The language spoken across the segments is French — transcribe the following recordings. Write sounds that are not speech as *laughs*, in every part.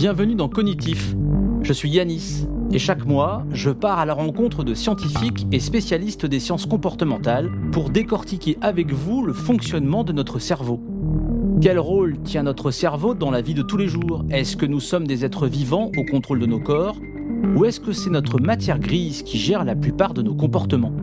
Bienvenue dans Cognitif. Je suis Yanis et chaque mois, je pars à la rencontre de scientifiques et spécialistes des sciences comportementales pour décortiquer avec vous le fonctionnement de notre cerveau. Quel rôle tient notre cerveau dans la vie de tous les jours? Est-ce que nous sommes des êtres vivants au contrôle de nos corps? Ou est-ce que c'est notre matière grise qui gère la plupart de nos comportements?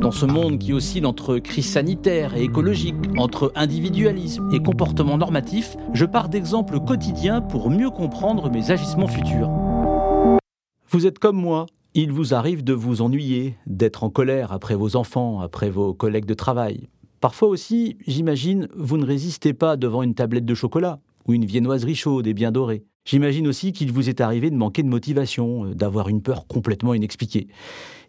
Dans ce monde qui oscille entre crise sanitaire et écologique, entre individualisme et comportement normatif, je pars d'exemples quotidiens pour mieux comprendre mes agissements futurs. Vous êtes comme moi, il vous arrive de vous ennuyer, d'être en colère après vos enfants, après vos collègues de travail. Parfois aussi, j'imagine, vous ne résistez pas devant une tablette de chocolat ou une viennoiserie chaude et bien dorée. J'imagine aussi qu'il vous est arrivé de manquer de motivation, euh, d'avoir une peur complètement inexpliquée.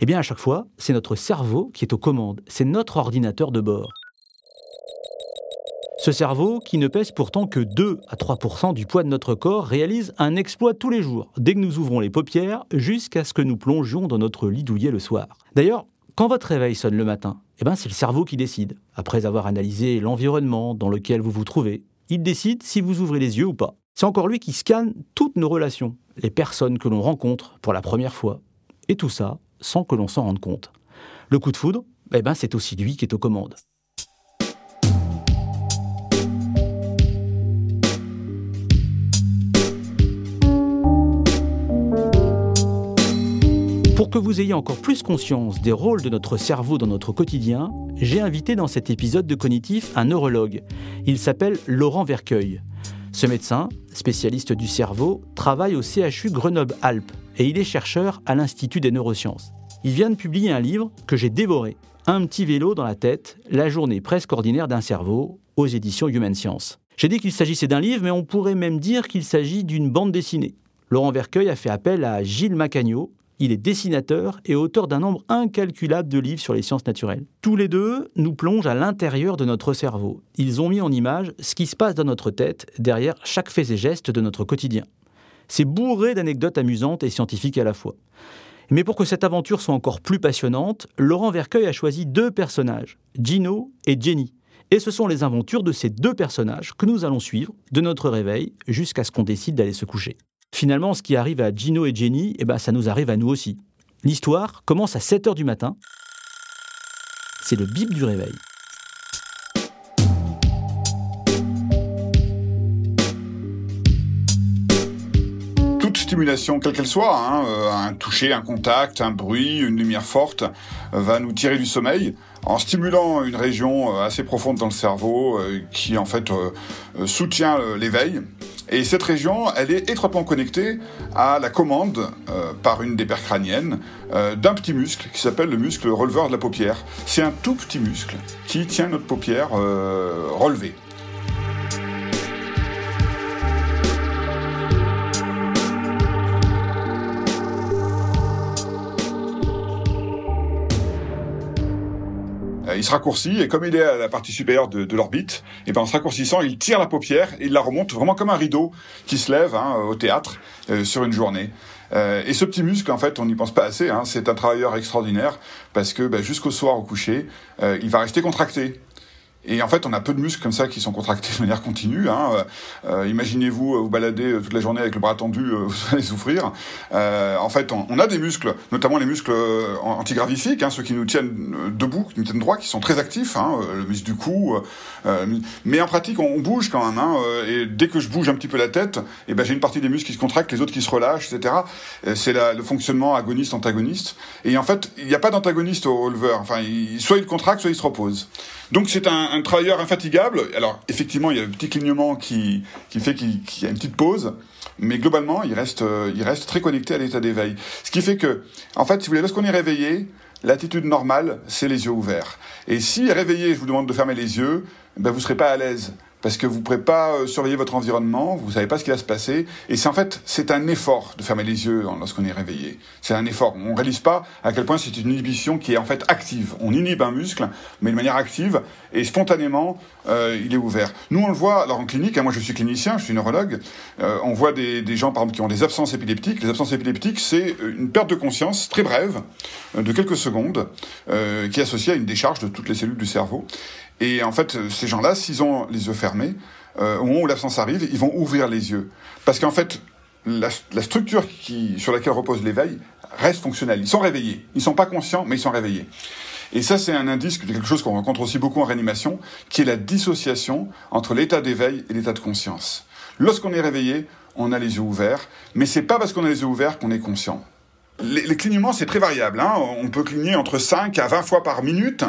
Eh bien, à chaque fois, c'est notre cerveau qui est aux commandes, c'est notre ordinateur de bord. Ce cerveau, qui ne pèse pourtant que 2 à 3% du poids de notre corps, réalise un exploit tous les jours, dès que nous ouvrons les paupières, jusqu'à ce que nous plongions dans notre lit douillet le soir. D'ailleurs, quand votre réveil sonne le matin, eh ben c'est le cerveau qui décide. Après avoir analysé l'environnement dans lequel vous vous trouvez, il décide si vous ouvrez les yeux ou pas. C'est encore lui qui scanne toutes nos relations, les personnes que l'on rencontre pour la première fois, et tout ça sans que l'on s'en rende compte. Le coup de foudre, eh ben, c'est aussi lui qui est aux commandes. Pour que vous ayez encore plus conscience des rôles de notre cerveau dans notre quotidien, j'ai invité dans cet épisode de Cognitif un neurologue. Il s'appelle Laurent Vercueil. Ce médecin, spécialiste du cerveau, travaille au CHU Grenoble-Alpes et il est chercheur à l'Institut des neurosciences. Il vient de publier un livre que j'ai dévoré, Un petit vélo dans la tête, la journée presque ordinaire d'un cerveau, aux éditions Human Science. J'ai dit qu'il s'agissait d'un livre, mais on pourrait même dire qu'il s'agit d'une bande dessinée. Laurent Vercueil a fait appel à Gilles Macagno, il est dessinateur et auteur d'un nombre incalculable de livres sur les sciences naturelles. Tous les deux nous plongent à l'intérieur de notre cerveau. Ils ont mis en image ce qui se passe dans notre tête derrière chaque fait et geste de notre quotidien. C'est bourré d'anecdotes amusantes et scientifiques à la fois. Mais pour que cette aventure soit encore plus passionnante, Laurent Vercueil a choisi deux personnages, Gino et Jenny. Et ce sont les aventures de ces deux personnages que nous allons suivre de notre réveil jusqu'à ce qu'on décide d'aller se coucher. Finalement, ce qui arrive à Gino et Jenny, eh ben, ça nous arrive à nous aussi. L'histoire commence à 7 h du matin. C'est le bip du réveil. Toute stimulation, quelle qu'elle soit, hein, euh, un toucher, un contact, un bruit, une lumière forte, euh, va nous tirer du sommeil en stimulant une région euh, assez profonde dans le cerveau qui en fait soutient l'éveil et cette région, elle est étroitement connectée à la commande euh, par une des paires crâniennes euh, d'un petit muscle qui s'appelle le muscle releveur de la paupière. C'est un tout petit muscle qui tient notre paupière euh, relevée. Il se raccourcit et comme il est à la partie supérieure de, l'orbite, et ben en se raccourcissant, il tire la paupière et il la remonte vraiment comme un rideau qui se lève hein, au théâtre euh, sur une journée. Euh, et ce petit muscle, en fait, on n'y pense pas assez. Hein, c'est un travailleur extraordinaire parce que ben, jusqu'au soir au coucher, il va rester contracté. Et en fait, on a peu de muscles comme ça qui sont contractés de manière continue. Hein. Euh, euh Imaginez-vous euh, vous balader euh, toute la journée avec le bras tendu, *laughs* vous allez souffrir. Euh, en fait, on, on, a des muscles, notamment les muscles antigravifiques, hein, ceux qui nous tiennent debout, qui nous tiennent droit, qui sont très actifs, hein, le muscle du cou. mais en pratique, on, bouge quand même. Hein, et dès que je bouge un petit peu la tête, eh ben j'ai une partie des muscles qui se contractent, les autres qui se relâchent, etc. C'est le fonctionnement agoniste-antagoniste. Et en fait, il n'y a pas d'antagoniste au releveur. Enfin, il, soit il contracte, soit il se repose. Donc c'est un, un, travailleur infatigable. Alors effectivement, il y a le petit clignement qui, qui fait qu'il y a une petite pause, mais globalement, il reste, euh, il reste très connecté à l'état d'éveil. Ce qui fait que, en fait, si vous voulez, lorsqu'on est réveillé, l'attitude normale, c'est les yeux ouverts. Et si réveillé, je vous demande de fermer les yeux, ben vous serez pas à l'aise parce que vous ne pourrez pas euh, surveiller votre environnement, vous ne savez pas ce qui va se passer, et c'est en fait c'est un effort de fermer les yeux lorsqu'on est réveillé. C'est un effort. On ne réalise pas à quel point c'est une inhibition qui est en fait active. On inhibe un muscle, mais de manière active et spontanément euh, il est ouvert. Nous on le voit alors en clinique. Hein, moi je suis clinicien, je suis neurologue. Euh, on voit des, des, gens par exemple qui ont des absences épileptiques. Les absences épileptiques c'est une perte de conscience très brève de quelques secondes qui est associée à une décharge de toutes les cellules du cerveau. Et en fait, ces gens-là, s'ils ont les yeux fermés, euh, au moment où l'absence arrive, ils vont ouvrir les yeux. Parce qu'en fait, la, structure qui, sur laquelle repose l'éveil reste fonctionnelle. Ils sont réveillés. Ils ne sont pas conscients, mais ils sont réveillés. Et ça, c'est un indice de quelque chose qu'on rencontre aussi beaucoup en réanimation, qui est la dissociation entre l'état d'éveil et l'état de conscience. Lorsqu'on est réveillé, on a les yeux ouverts, mais c'est pas parce qu'on a les yeux ouverts qu'on est conscient. Les, clignements, c'est très variable. Hein. On peut cligner entre 5 à 20 fois par minute.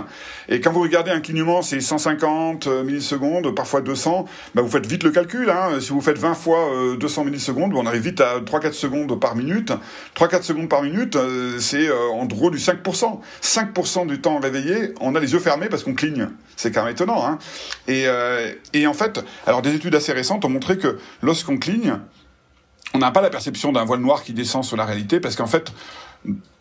Et quand vous regardez un clignement, c'est 150 euh, millisecondes, parfois 200. Bah, vous faites vite le calcul. Hein. Si vous faites 20 fois 200 euh, millisecondes, on arrive vite à 3-4 secondes par minute. 3-4 secondes par minute, euh, c'est en gros du 5%. 5% du temps réveillé, on a les yeux fermés parce qu'on cligne. C'est quand même étonnant. Hein. Et, et en fait, alors des études assez récentes ont montré que lorsqu'on cligne, on n'a pas la perception d'un voile noir qui descend sur la réalité parce qu'en fait,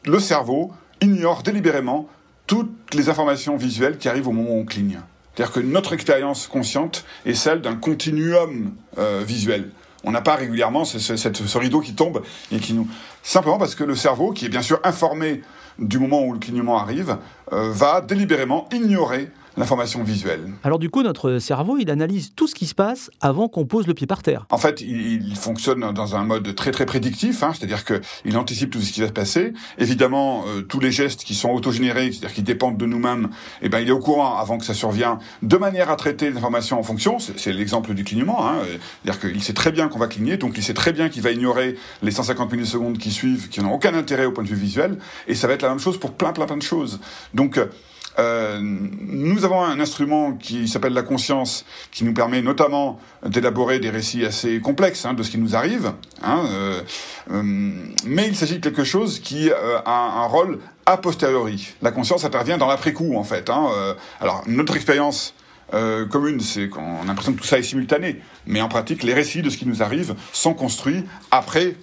le cerveau ignore délibérément toutes les informations visuelles qui arrivent au moment où on cligne. C'est-à-dire que notre expérience consciente est celle d'un continuum euh, visuel. On n'a pas régulièrement ce, rideau qui tombe et qui nous... Simplement parce que le cerveau, qui est bien sûr informé du moment où le clignement arrive, euh, va délibérément ignorer l'information visuelle. Alors du coup, notre cerveau, il analyse tout ce qui se passe avant qu'on pose le pied par terre. En fait, il, fonctionne dans un mode très très prédictif, hein, c'est-à-dire qu'il anticipe tout ce qui va se passer. Évidemment, euh, tous les gestes qui sont autogénérés, c'est-à-dire qui dépendent de nous-mêmes, eh ben, il est au courant avant que ça survienne, de manière à traiter l'information en fonction. C'est l'exemple du clignement. Hein, c'est-à-dire qu'il sait très bien qu'on va cligner, donc il sait très bien qu'il va ignorer les 150 millisecondes qui suivent, qui n'ont aucun intérêt au point de vue visuel. Et ça va être la même chose pour plein plein plein de choses. Donc euh, nous avons un instrument qui s'appelle la conscience, qui nous permet notamment d'élaborer des récits assez complexes hein, de ce qui nous arrive. Hein, euh, euh, mais il s'agit de quelque chose qui a un rôle a posteriori. La conscience intervient dans l'après-coup, en fait. Hein, alors, notre expérience commune, c'est qu'on a l'impression que tout ça est simultané. Mais en pratique, les récits de ce qui nous arrive sont construits après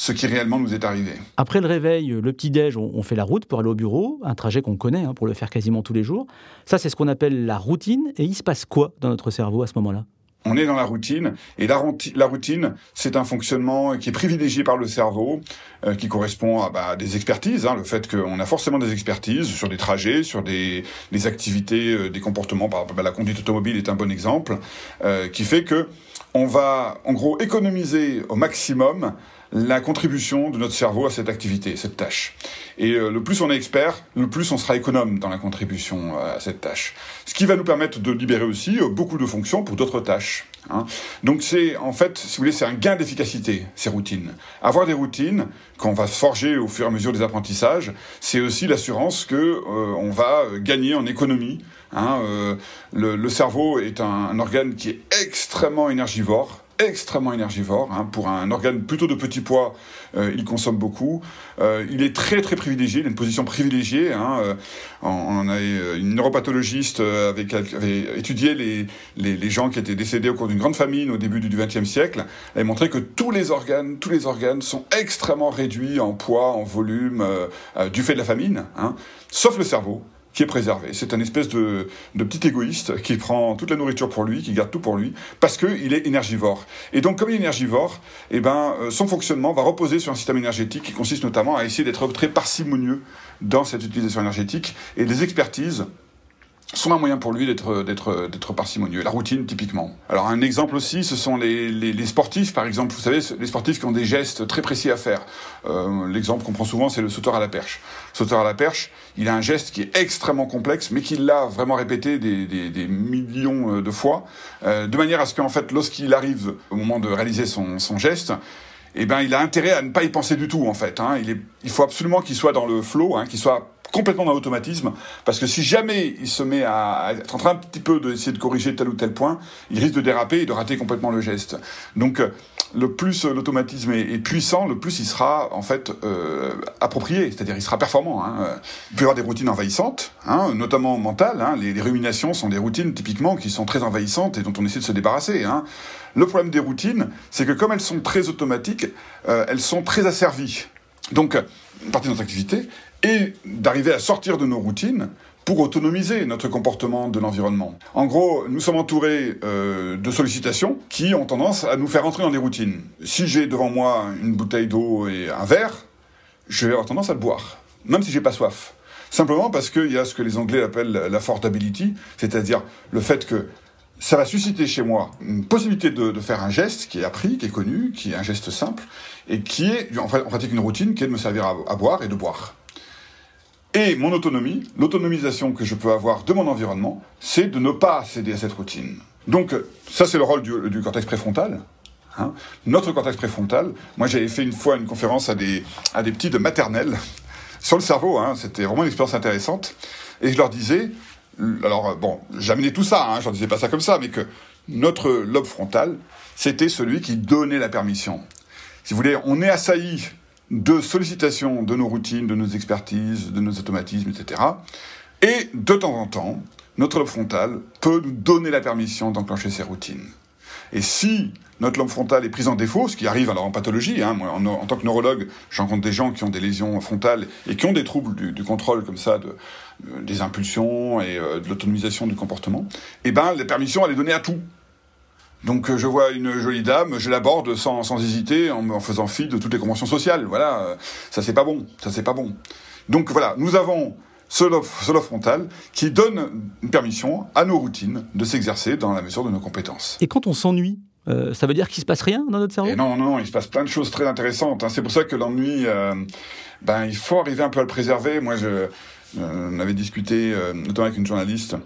ce qui réellement nous est arrivé. Après le réveil, le petit-déj, on, fait la route pour aller au bureau, un trajet qu'on connaît hein, pour le faire quasiment tous les jours. Ça, c'est ce qu'on appelle la routine. Et il se passe quoi dans notre cerveau à ce moment-là? On est dans la routine et la, routine, c'est un fonctionnement qui est privilégié par le cerveau, euh, qui correspond à bah, des expertises. Hein, le fait qu'on a forcément des expertises sur des trajets, sur des, activités, euh, des comportements. Par exemple, la conduite automobile est un bon exemple, euh, qui fait que on va en gros économiser au maximum la contribution de notre cerveau à cette activité, cette tâche. Et euh, le plus on est expert, le plus on sera économe dans la contribution euh, à cette tâche. Ce qui va nous permettre de libérer aussi euh, beaucoup de fonctions pour d'autres tâches. Hein. Donc c'est en fait, si vous voulez, c'est un gain d'efficacité ces routines. Avoir des routines qu'on va forger au fur et à mesure des apprentissages, c'est aussi l'assurance que on va gagner en économie. Hein. Le, cerveau est un organe qui est extrêmement énergivore extrêmement énergivore. Hein. Pour un organe plutôt de petit poids, euh, il consomme beaucoup. Euh, il est très très privilégié, il a une position privilégiée. Hein. Euh, on, a une neuropathologiste avec, avait étudié les, les, les, gens qui étaient décédés au cours d'une grande famine au début du XXe siècle. Elle a montré que tous les organes, tous les organes sont extrêmement réduits en poids, en volume, du fait de la famine, hein, sauf le cerveau qui est préservé. C'est un espèce de, de, petit égoïste qui prend toute la nourriture pour lui, qui garde tout pour lui, parce qu'il est énergivore. Et donc, comme il est énergivore, eh ben, euh, son fonctionnement va reposer sur un système énergétique qui consiste notamment à essayer d'être très parcimonieux dans cette utilisation énergétique. Et les expertises sont un moyen pour lui d'être d'être d'être parcimonieux. La routine typiquement. Alors un exemple aussi, ce sont les, les, les, sportifs par exemple. Vous savez, les sportifs qui ont des gestes très précis à faire. Euh, L'exemple qu'on prend souvent, c'est le sauteur à la perche. Sauteur à la perche, il a un geste qui est extrêmement complexe, mais qu'il l'a vraiment répété des, des, des, millions euh, de fois, euh, de manière à ce qu'en fait, lorsqu'il arrive au moment de réaliser son, son geste, eh ben, il a intérêt à ne pas y penser du tout en fait. Hein. Il, est, il faut absolument qu'il soit dans le flow, hein, qu'il soit complètement dans l'automatisme, parce que si jamais il se met à être en train un petit peu d'essayer de corriger tel ou tel point, il risque de déraper et de rater complètement le geste. Donc, euh, le plus euh, l'automatisme est, puissant, le plus il sera en fait euh, approprié, c'est-à-dire il sera performant. Hein. Il peut y avoir des routines envahissantes, hein, notamment mentales. Hein. Les, les, ruminations sont des routines typiquement qui sont très envahissantes et dont on essaie de se débarrasser. Le problème des routines, c'est que comme elles sont très automatiques, euh, elles sont très asservies. Donc, partie de notre activité, et d'arriver à sortir de nos routines pour autonomiser notre comportement de l'environnement. En gros, nous sommes entourés euh, de sollicitations qui ont tendance à nous faire entrer dans des routines. Si j'ai devant moi une bouteille d'eau et un verre, je vais avoir tendance à le boire, même si j'ai pas soif. Simplement parce qu'il y a ce que les Anglais appellent l'affordability, c'est-à-dire le fait que ça va susciter chez moi une possibilité de, faire un geste qui est appris, qui est connu, qui est un geste simple, et qui est en, pratique une routine qui est de me servir à, boire et de boire. Et mon autonomie, l'autonomisation que je peux avoir de mon environnement, c'est de ne pas céder à cette routine. Donc ça c'est le rôle du, du cortex préfrontal. Hein. Notre cortex préfrontal, moi j'avais fait une fois une conférence à des, à des petits de maternelle *laughs* sur le cerveau, hein, c'était vraiment une expérience intéressante, et je leur disais, alors bon, j'amenais tout ça, hein, je leur disais pas ça comme ça, mais que notre lobe frontal, c'était celui qui donnait la permission. Si vous voulez, on est assailli de sollicitations de nos routines, de nos expertises, de nos automatismes, etc. Et de temps en temps, notre lobe frontal peut nous donner la permission d'enclencher ces routines. Et si notre lobe frontal est pris en défaut, ce qui arrive alors en pathologie, hein, moi, en, tant que neurologue, je rencontre des gens qui ont des lésions frontales et qui ont des troubles du, contrôle comme ça, de, de, des impulsions et euh, de l'autonomisation du comportement, eh ben, la permission, elle est donnée à tout. Donc euh, je vois une jolie dame, je l'aborde sans, sans hésiter, en, en faisant fi de toutes les conventions sociales. Voilà, euh, ça c'est pas bon, ça c'est pas bon. Donc voilà, nous avons ce lobe, ce lobe frontal qui donne une permission à nos routines de s'exercer dans la mesure de nos compétences. Et quand on s'ennuie, euh, ça veut dire qu'il se passe rien dans notre cerveau? Et Non, non, non, il se passe plein de choses très intéressantes. Hein. C'est pour ça que l'ennui, euh, ben, il faut arriver un peu à le préserver. Moi, je, euh, on avait discuté, euh, notamment avec une journaliste,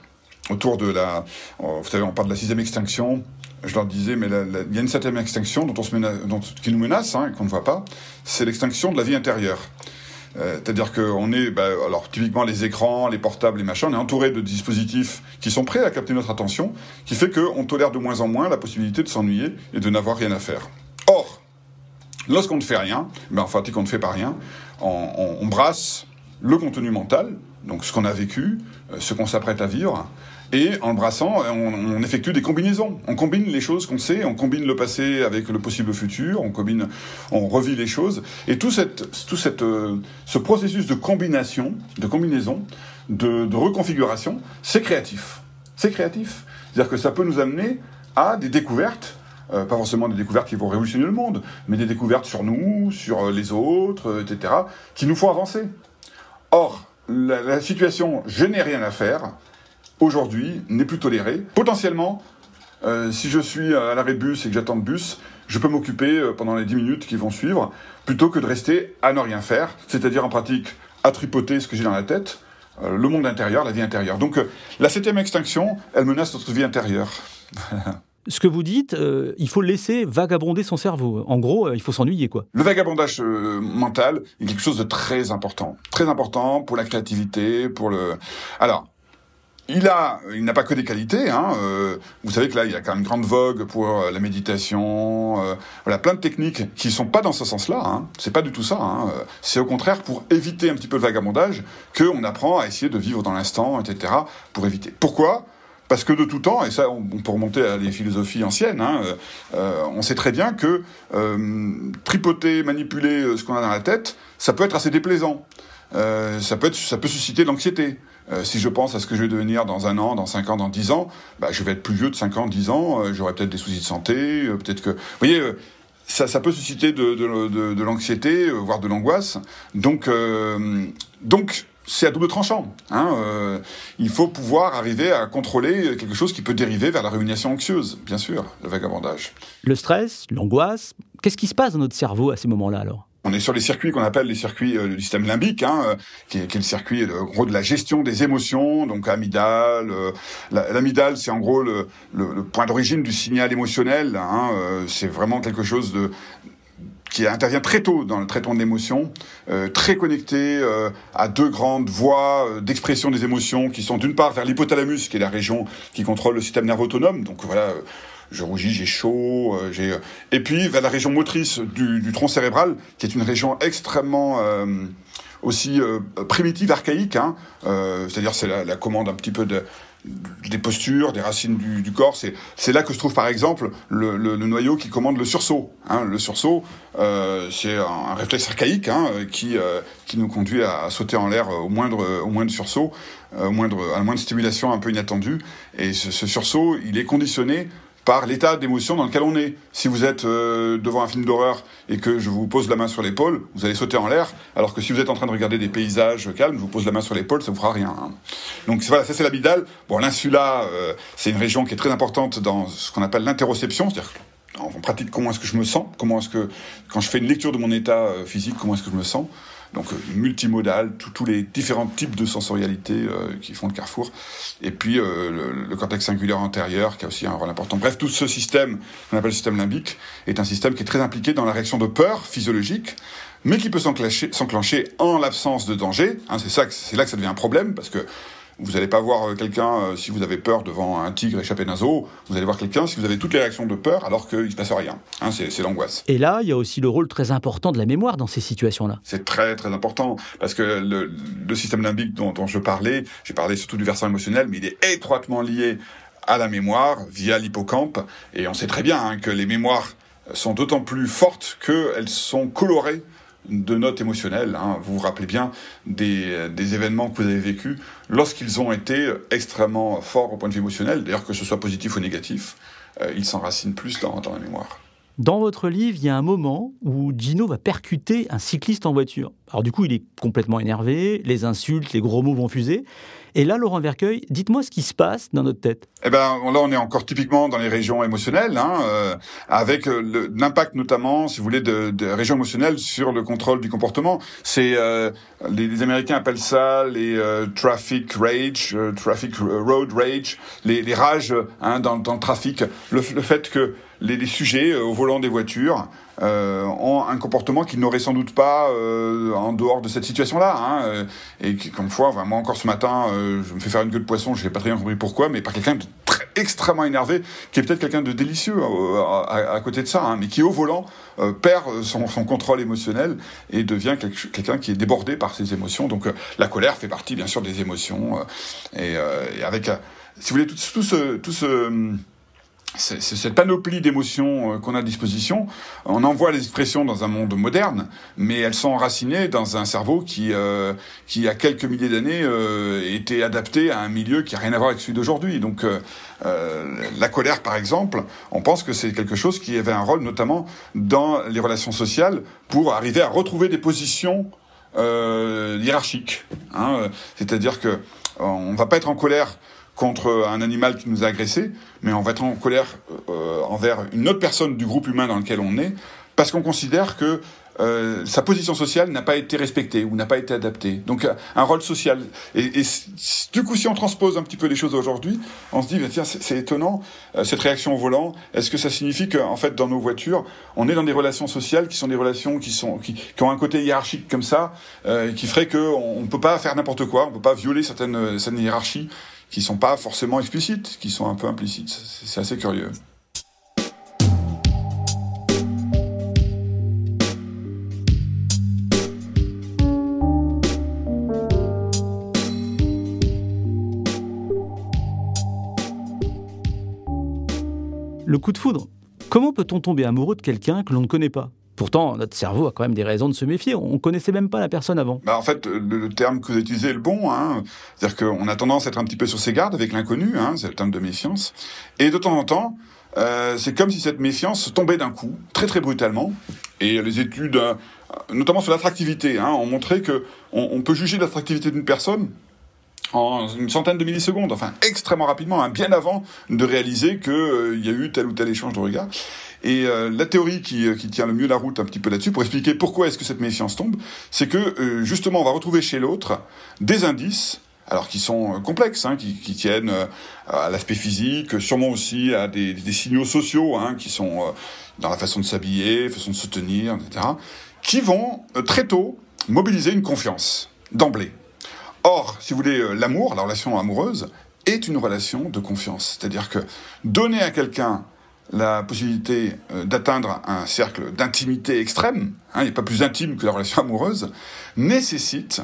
autour de la, oh, vous savez, on parle de la sixième extinction. Je leur disais, mais il y a une septième extinction dont on se menace, dont, qui nous menace, hein, et qu'on ne voit pas. C'est l'extinction de la vie intérieure. Euh, C'est-à-dire qu'on est, bah, alors typiquement les écrans, les portables, les machins, on est entouré de dispositifs qui sont prêts à capter notre attention, qui fait qu'on tolère de moins en moins la possibilité de s'ennuyer et de n'avoir rien à faire. Or, lorsqu'on ne fait rien, ben, en pratique on ne fait pas rien, on brasse le contenu mental, donc ce qu'on a vécu, euh, ce qu'on s'apprête à vivre, et en le brassant, on, effectue des combinaisons. On combine les choses qu'on sait, on combine le passé avec le possible futur, on combine, on revit les choses. Et tout, cette, tout cette, euh, ce processus de combination, de combinaison, de, reconfiguration, c'est créatif. C'est créatif. C'est-à-dire que ça peut nous amener à des découvertes euh, pas forcément des découvertes qui vont révolutionner le monde, mais des découvertes sur nous, sur les autres, etc., qui nous font avancer. Or, la, la situation je n'ai rien à faire, aujourd'hui, n'est plus tolérée. Potentiellement, euh, si je suis à l'arrêt de bus et que j'attends le bus, je peux m'occuper euh, pendant les 10 minutes qui vont suivre, plutôt que de rester à ne rien faire, c'est-à-dire en pratique à tripoter ce que j'ai dans la tête, euh, le monde intérieur, la vie intérieure. Donc euh, la septième extinction, elle menace notre vie intérieure. *laughs* ce que vous dites, euh, il faut laisser vagabonder son cerveau. En gros, euh, il faut s'ennuyer, quoi. Le vagabondage euh, mental est quelque chose de très important, très important pour la créativité, pour le. Alors. Il a, il n'a pas que des qualités. Hein. Vous savez que là, il y a quand même une grande vogue pour la méditation. Voilà, plein de techniques qui sont pas dans ce sens-là. Hein. C'est pas du tout ça. Hein. C'est au contraire pour éviter un petit peu le vagabondage que on apprend à essayer de vivre dans l'instant, etc. Pour éviter. Pourquoi? Parce que de tout temps, et ça on peut remonter à les philosophies anciennes, hein, euh, on sait très bien que euh, tripoter, manipuler ce qu'on a dans la tête, ça peut être assez déplaisant. Euh, ça, peut être, ça peut susciter de l'anxiété. Euh, si je pense à ce que je vais devenir dans un an, dans cinq ans, dans dix ans, bah, je vais être plus vieux de cinq ans, dix ans, euh, j'aurai peut-être des soucis de santé, peut-être que... Vous voyez, ça, ça peut susciter de, de l'anxiété, voire de l'angoisse. Donc, donc c'est à double tranchant. Hein, euh, il faut pouvoir arriver à contrôler quelque chose qui peut dériver vers la rumination anxieuse, bien sûr, le vagabondage. Le stress, l'angoisse, qu'est-ce qui se passe dans notre cerveau à ces moments-là alors? On est sur les circuits qu'on appelle les circuits euh, du système limbique, hein, euh, qui, est, qui, est, le circuit en gros de la gestion des émotions, donc amygdale. L'amygdale, c'est en gros le, le, le point d'origine du signal émotionnel. Hein, c'est vraiment quelque chose de qui intervient très tôt dans le traitement de l'émotion, euh, très connecté euh, à deux grandes voies euh, d'expression des émotions qui sont d'une part vers l'hypothalamus, qui est la région qui contrôle le système nerveux autonome. Donc voilà, je rougis, j'ai chaud, j'ai et puis vers la région motrice du, du, tronc cérébral, qui est une région extrêmement aussi primitive, archaïque. Hein, C'est-à-dire c'est la, la, commande un petit peu de des postures, des racines du, du corps. C'est là que se trouve par exemple le, le, le, noyau qui commande le sursaut. Hein. Le sursaut, euh, c'est un, réflexe archaïque hein, qui, euh, qui nous conduit à, sauter en l'air au moindre, au moindre sursaut, euh, au moindre, à moindre stimulation un peu inattendue. Et ce, ce sursaut, il est conditionné par l'état d'émotion dans lequel on est. Si vous êtes euh, devant un film d'horreur et que je vous pose la main sur l'épaule, vous allez sauter en l'air, alors que si vous êtes en train de regarder des paysages calmes, je vous pose la main sur l'épaule, ça vous fera rien. Hein. Donc voilà, ça c'est l'amygdale. Bon, l'insula, euh, c'est une région qui est très importante dans ce qu'on appelle l'interoception, c'est-à-dire en pratique comment est-ce que je me sens, comment est-ce que quand je fais une lecture de mon état euh, physique, comment est-ce que je me sens? Donc euh, multimodal, tous les différents types de sensorialité euh, qui font le carrefour, et puis euh, le, cortex singulaire antérieur qui a aussi un rôle important. Bref, tout ce système qu'on appelle le système limbique est un système qui est très impliqué dans la réaction de peur physiologique, mais qui peut s'enclencher en l'absence de danger. Hein, c'est ça, c'est là que ça devient un problème parce que vous n'allez pas voir euh, quelqu'un euh, si vous avez peur devant un tigre échappé d'un zoo. Vous allez voir quelqu'un si vous avez toutes les réactions de peur alors qu'il ne se passe rien. Hein, c'est l'angoisse. Et là, il y a aussi le rôle très important de la mémoire dans ces situations-là. C'est très très important parce que le, le système limbique dont, dont je parlais, j'ai parlé surtout du versant émotionnel, mais il est étroitement lié à la mémoire via l'hippocampe. Et on sait très bien hein, que les mémoires sont d'autant plus fortes qu'elles sont colorées de notes émotionnelles. Hein. Vous vous rappelez bien des, événements que vous avez vécus lorsqu'ils ont été extrêmement forts au point de vue émotionnel, d'ailleurs que ce soit positif ou négatif, euh, ils s'enracinent plus dans, dans la mémoire. Dans votre livre, il y a un moment où Gino va percuter un cycliste en voiture. Alors du coup, il est complètement énervé, les insultes, les gros mots vont fuser. Et là, Laurent Vercueil, dites-moi ce qui se passe dans notre tête. Eh ben, là, on est encore typiquement dans les régions émotionnelles, hein, euh, avec l'impact notamment, si vous voulez, de, régions émotionnelles sur le contrôle du comportement. C'est euh, les, Américains appellent ça les euh, traffic rage, euh, traffic road rage, les, rages hein, dans, le trafic. Le, fait que les, sujets au volant des voitures euh, ont un comportement qu'ils n'auraient sans doute pas euh, en dehors de cette situation-là. Hein, et qui, comme fois, moi encore ce matin, euh, je me fais faire une queue de poisson, je n'ai pas très bien compris pourquoi, mais par quelqu'un de très extrêmement énervé, qui est peut-être quelqu'un de délicieux à, à, à, côté de ça, hein, mais qui au volant euh, perd son, son, contrôle émotionnel et devient quelqu'un qui est débordé par ses émotions. Donc la colère fait partie bien sûr des émotions et, et, avec, si vous voulez, tout, tout ce, tout ce c'est cette panoplie d'émotions euh, qu'on a à disposition. On envoie les expressions dans un monde moderne, mais elles sont enracinées dans un cerveau qui, euh, qui a quelques milliers d'années, euh, était adapté à un milieu qui a rien à voir avec celui d'aujourd'hui. Donc, euh, euh, la colère, par exemple, on pense que c'est quelque chose qui avait un rôle notamment dans les relations sociales pour arriver à retrouver des positions hiérarchiques. Hein. C'est-à-dire que on va pas être en colère contre un animal qui nous a agressé, mais on va être en colère euh, envers une autre personne du groupe humain dans lequel on est, parce qu'on considère que euh, sa position sociale n'a pas été respectée ou n'a pas été adaptée. Donc euh, un rôle social. Et, et, du coup, si on transpose un petit peu les choses aujourd'hui, on se dit, bah, tiens, c'est étonnant, euh, cette réaction au volant, est-ce que ça signifie qu'en fait, dans nos voitures, on est dans des relations sociales qui sont des relations qui, sont, qui, qui ont un côté hiérarchique comme ça, euh, qui ferait qu'on ne peut pas faire n'importe quoi, on ne peut pas violer certaines, certaines hiérarchies qui sont pas forcément explicites, qui sont un peu implicites. C'est assez curieux. Le coup de foudre. Comment peut-on tomber amoureux de quelqu'un que l'on ne connaît pas? Pourtant, notre cerveau a quand même des raisons de se méfier. On connaissait même pas la personne avant. Bah en fait, le, terme que vous utilisez est le bon. Hein. C'est-à-dire qu'on a tendance à être un petit peu sur ses gardes avec l'inconnu. Hein. C'est le terme de méfiance. Et de temps en temps, euh, c'est comme si cette méfiance tombait d'un coup, très très brutalement. Et les études, euh, notamment sur l'attractivité, hein, ont montré que on, peut juger l'attractivité d'une personne en une centaine de millisecondes, enfin extrêmement rapidement, bien avant de réaliser qu'il euh, y a eu tel ou tel échange de regards. Et euh, la théorie qui, euh, qui, tient le mieux la route un petit peu là-dessus, pour expliquer pourquoi est-ce que cette méfiance tombe, c'est que euh, justement on va retrouver chez l'autre des indices, alors qui sont complexes, hein, qui, qui, tiennent à l'aspect physique, sûrement aussi à des, des signaux sociaux, hein, qui sont dans la façon de s'habiller, façon de se tenir, etc., qui vont très tôt mobiliser une confiance d'emblée. Or, si vous voulez, l'amour, la relation amoureuse, est une relation de confiance. C'est-à-dire que donner à quelqu'un la possibilité d'atteindre un cercle d'intimité extrême, hein, il pas plus intime que la relation amoureuse, nécessite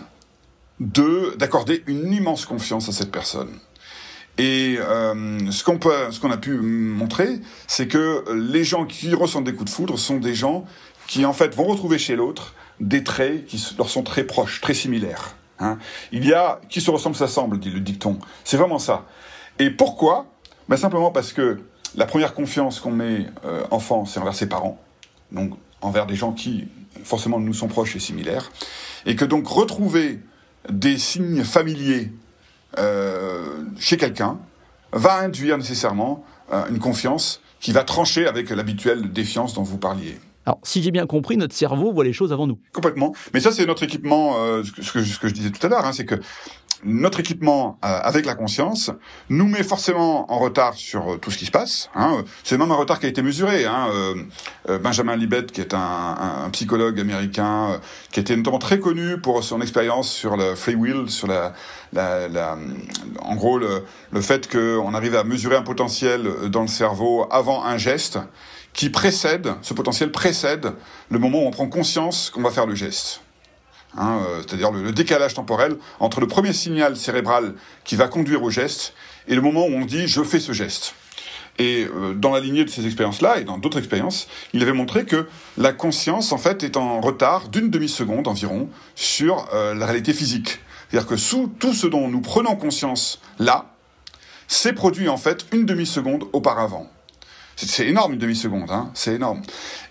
de d'accorder une immense confiance à cette personne. Et euh, ce qu'on peut, ce qu'on a pu montrer, c'est que les gens qui ressentent des coups de foudre sont des gens qui en fait vont retrouver chez l'autre des traits qui leur sont très proches, très similaires. Hein. Il y a qui se ressemble s'assemble, dit le dicton. C'est vraiment ça. Et pourquoi? Ben Simplement parce que la première confiance qu'on met euh, enfant, c'est envers ses parents, donc envers des gens qui forcément nous sont proches et similaires, et que donc retrouver des signes familiers euh, chez quelqu'un va induire nécessairement euh, une confiance qui va trancher avec l'habituelle défiance dont vous parliez. Alors, si j'ai bien compris, notre cerveau voit les choses avant nous. Complètement. Mais ça, c'est notre équipement, euh, ce, que, ce, que, je disais tout à l'heure, hein, c'est que notre équipement euh, avec la conscience nous met forcément en retard sur euh, tout ce qui se passe. Hein. C'est même un retard qui a été mesuré. Hein. Euh, Benjamin Libet, qui est un, un, psychologue américain, qui était notamment très connu pour son expérience sur le free will, sur la, la, la en gros le, le fait qu'on arrive à mesurer un potentiel dans le cerveau avant un geste qui précède, ce potentiel précède le moment où on prend conscience qu'on va faire le geste. Hein, euh, c'est-à-dire le, décalage temporel entre le premier signal cérébral qui va conduire au geste et le moment où on dit je fais ce geste. Et euh, dans la lignée de ces expériences-là et dans d'autres expériences, il avait montré que la conscience en fait est en retard d'une demi-seconde environ sur euh, la réalité physique. C'est-à-dire que sous tout ce dont nous prenons conscience là, s'est produit en fait une demi-seconde auparavant. C'est énorme une demi-seconde, hein, c'est énorme.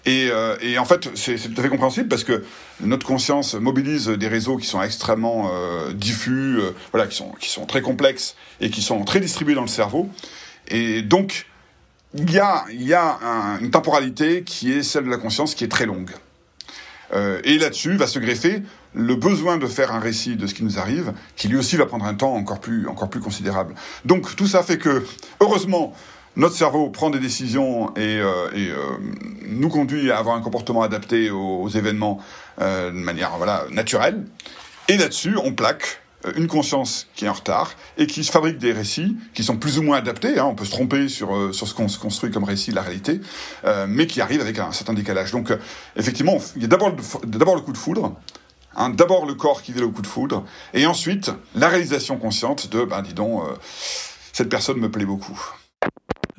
Et, euh, en fait, c'est tout à fait compréhensible parce que notre conscience mobilise des réseaux qui sont extrêmement euh, diffus, euh, voilà, qui sont, qui sont très complexes et qui sont très distribués dans le cerveau. Et donc, il y a, y a un, une temporalité qui est celle de la conscience qui est très longue. Et là-dessus va se greffer le besoin de faire un récit de ce qui nous arrive, qui lui aussi va prendre un temps encore plus, encore plus considérable. Donc tout ça fait que, heureusement, notre cerveau prend des décisions et, euh, et euh, nous conduit à avoir un comportement adapté aux, aux événements euh, de manière voilà naturelle. Et là-dessus, on plaque euh, une conscience qui est en retard et qui se fabrique des récits qui sont plus ou moins adaptés. Hein, on peut se tromper sur euh, sur ce qu'on se construit comme récit, la réalité, euh, mais qui arrive avec un certain décalage. Donc, effectivement, il y a d'abord d'abord le coup de foudre. Hein, d'abord le corps qui vit le coup de foudre, et ensuite la réalisation consciente de, ben dis donc, cette personne me plaît beaucoup.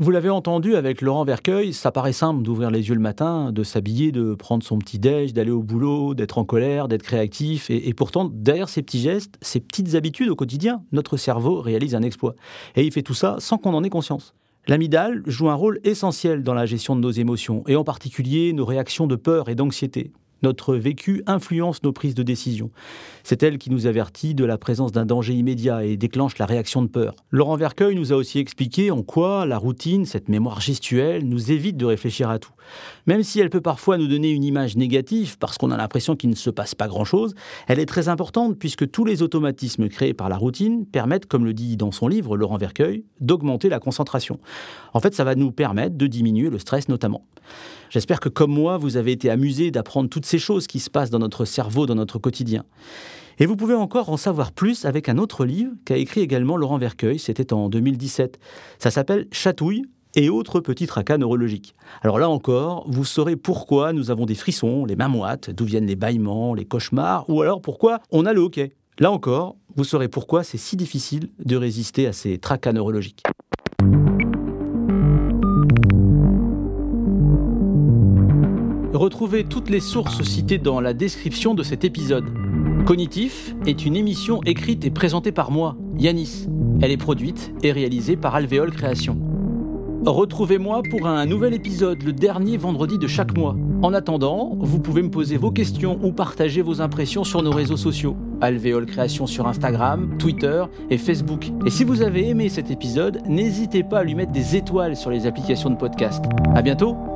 Vous l'avez entendu avec Laurent Vercueil, ça paraît simple d'ouvrir les yeux le matin, de s'habiller, de prendre son petit déj, d'aller au boulot, d'être en colère, d'être créatif. Et, pourtant, derrière ces petits gestes, ces petites habitudes au quotidien, notre cerveau réalise un exploit. Et il fait tout ça sans qu'on en ait conscience. L'amygdale joue un rôle essentiel dans la gestion de nos émotions, et en particulier nos réactions de peur et d'anxiété. Notre vécu influence nos prises de décision. C'est elle qui nous avertit de la présence d'un danger immédiat et déclenche la réaction de peur. Laurent Vercueil nous a aussi expliqué en quoi la routine, cette mémoire gestuelle, nous évite de réfléchir à tout. Même si elle peut parfois nous donner une image négative parce qu'on a l'impression qu'il ne se passe pas grand-chose, elle est très importante puisque tous les automatismes créés par la routine permettent, comme le dit dans son livre Laurent Vercueil, d'augmenter la concentration. En fait, ça va nous permettre de diminuer le stress notamment. J'espère que comme moi, vous avez été amusé d'apprendre toutes ces choses qui se passent dans notre cerveau, dans notre quotidien. Et vous pouvez encore en savoir plus avec un autre livre qu'a écrit également Laurent Vercueil, c'était en 2017. Ça s'appelle Chatouille et autres petits tracas neurologiques. Alors là encore, vous saurez pourquoi nous avons des frissons, les mains d'où viennent les bâillements, les cauchemars, ou alors pourquoi on a le hoquet. Là encore, vous saurez pourquoi c'est si difficile de résister à ces tracas neurologiques. Retrouvez toutes les sources citées dans la description de cet épisode. Cognitif est une émission écrite et présentée par moi, Yanis. Elle est produite et réalisée par Alvéole Création. Retrouvez-moi pour un nouvel épisode le dernier vendredi de chaque mois. En attendant, vous pouvez me poser vos questions ou partager vos impressions sur nos réseaux sociaux. Alvéole Création sur Instagram, Twitter et Facebook. Et si vous avez aimé cet épisode, n'hésitez pas à lui mettre des étoiles sur les applications de podcast. À bientôt!